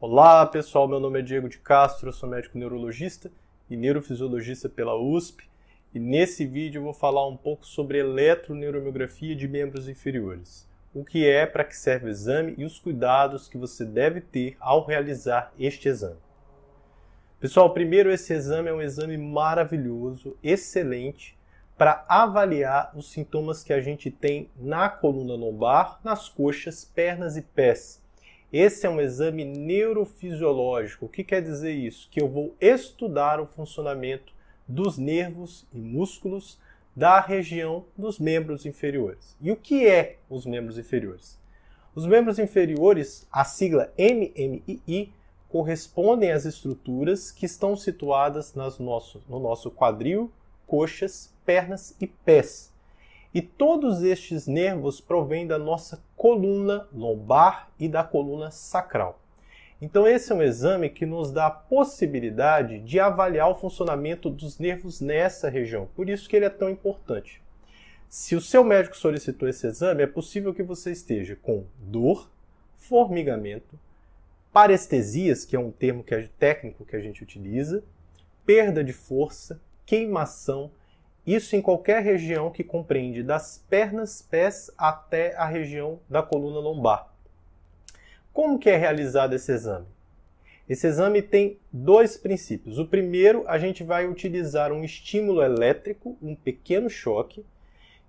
Olá pessoal, meu nome é Diego de Castro, sou médico neurologista e neurofisiologista pela USP e nesse vídeo eu vou falar um pouco sobre eletroneuromiografia de membros inferiores. O que é, para que serve o exame e os cuidados que você deve ter ao realizar este exame. Pessoal, primeiro esse exame é um exame maravilhoso, excelente, para avaliar os sintomas que a gente tem na coluna lombar, nas coxas, pernas e pés. Esse é um exame neurofisiológico. O que quer dizer isso? Que eu vou estudar o funcionamento dos nervos e músculos da região dos membros inferiores. E o que é os membros inferiores? Os membros inferiores, a sigla MMII, correspondem às estruturas que estão situadas nas nosso, no nosso quadril, coxas, pernas e pés. E todos estes nervos provêm da nossa coluna lombar e da coluna sacral. Então, esse é um exame que nos dá a possibilidade de avaliar o funcionamento dos nervos nessa região. Por isso que ele é tão importante. Se o seu médico solicitou esse exame, é possível que você esteja com dor, formigamento, parestesias, que é um termo que é técnico que a gente utiliza, perda de força, queimação, isso em qualquer região que compreende das pernas, pés até a região da coluna lombar. Como que é realizado esse exame? Esse exame tem dois princípios. O primeiro, a gente vai utilizar um estímulo elétrico, um pequeno choque,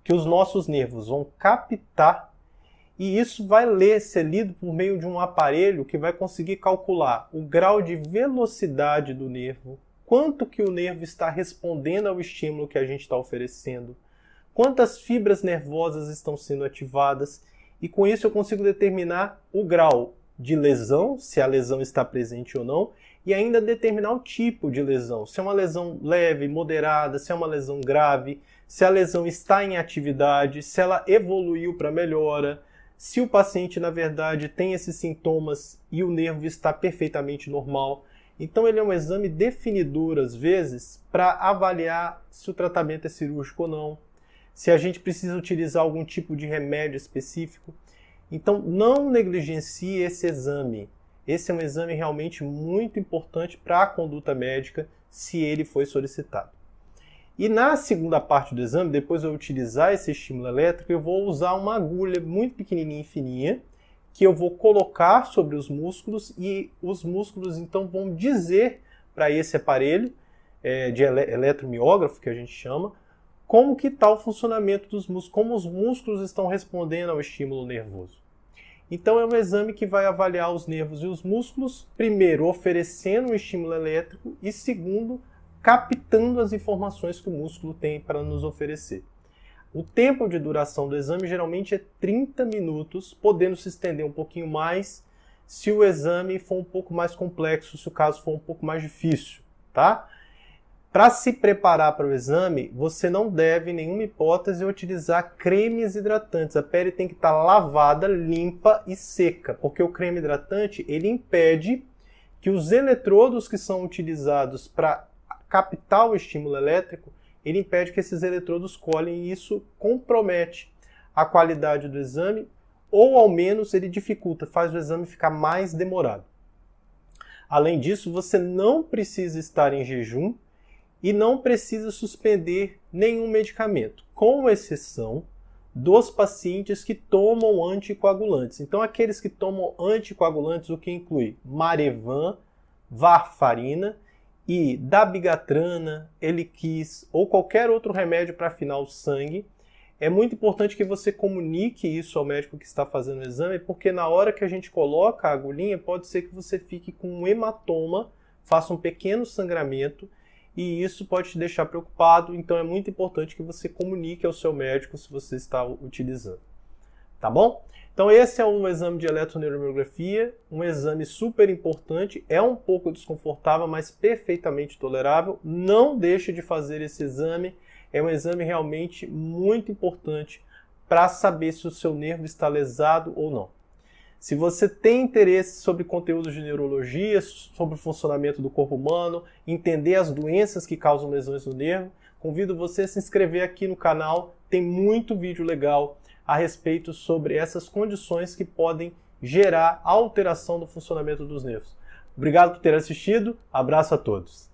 que os nossos nervos vão captar e isso vai ler, ser lido por meio de um aparelho que vai conseguir calcular o grau de velocidade do nervo, quanto que o nervo está respondendo ao estímulo que a gente está oferecendo, quantas fibras nervosas estão sendo ativadas, e com isso eu consigo determinar o grau de lesão, se a lesão está presente ou não, e ainda determinar o tipo de lesão, se é uma lesão leve, moderada, se é uma lesão grave, se a lesão está em atividade, se ela evoluiu para melhora, se o paciente na verdade tem esses sintomas e o nervo está perfeitamente normal. Então ele é um exame definidor às vezes para avaliar se o tratamento é cirúrgico ou não, se a gente precisa utilizar algum tipo de remédio específico. Então não negligencie esse exame. Esse é um exame realmente muito importante para a conduta médica se ele foi solicitado. E na segunda parte do exame, depois eu utilizar esse estímulo elétrico, eu vou usar uma agulha muito pequenininha e fininha que eu vou colocar sobre os músculos e os músculos então vão dizer para esse aparelho é, de ele eletromiógrafo que a gente chama como que está o funcionamento dos músculos, como os músculos estão respondendo ao estímulo nervoso. Então é um exame que vai avaliar os nervos e os músculos, primeiro oferecendo um estímulo elétrico e segundo captando as informações que o músculo tem para nos oferecer. O tempo de duração do exame geralmente é 30 minutos, podendo se estender um pouquinho mais se o exame for um pouco mais complexo, se o caso for um pouco mais difícil, tá? Para se preparar para o exame, você não deve, em nenhuma hipótese, utilizar cremes hidratantes. A pele tem que estar tá lavada, limpa e seca, porque o creme hidratante ele impede que os eletrodos que são utilizados para captar o estímulo elétrico ele impede que esses eletrodos colhem e isso compromete a qualidade do exame ou ao menos ele dificulta, faz o exame ficar mais demorado. Além disso, você não precisa estar em jejum e não precisa suspender nenhum medicamento, com exceção dos pacientes que tomam anticoagulantes. Então, aqueles que tomam anticoagulantes, o que inclui Marevan, varfarina e dabigatrana, eliquis ou qualquer outro remédio para afinar o sangue, é muito importante que você comunique isso ao médico que está fazendo o exame, porque na hora que a gente coloca a agulhinha, pode ser que você fique com um hematoma, faça um pequeno sangramento e isso pode te deixar preocupado. Então é muito importante que você comunique ao seu médico se você está utilizando. Tá bom? Então esse é um exame de eletroneuromiografia, um exame super importante, é um pouco desconfortável, mas perfeitamente tolerável. Não deixe de fazer esse exame, é um exame realmente muito importante para saber se o seu nervo está lesado ou não. Se você tem interesse sobre conteúdos de neurologia, sobre o funcionamento do corpo humano, entender as doenças que causam lesões no nervo, convido você a se inscrever aqui no canal, tem muito vídeo legal a respeito sobre essas condições que podem gerar alteração do funcionamento dos nervos. Obrigado por ter assistido, abraço a todos.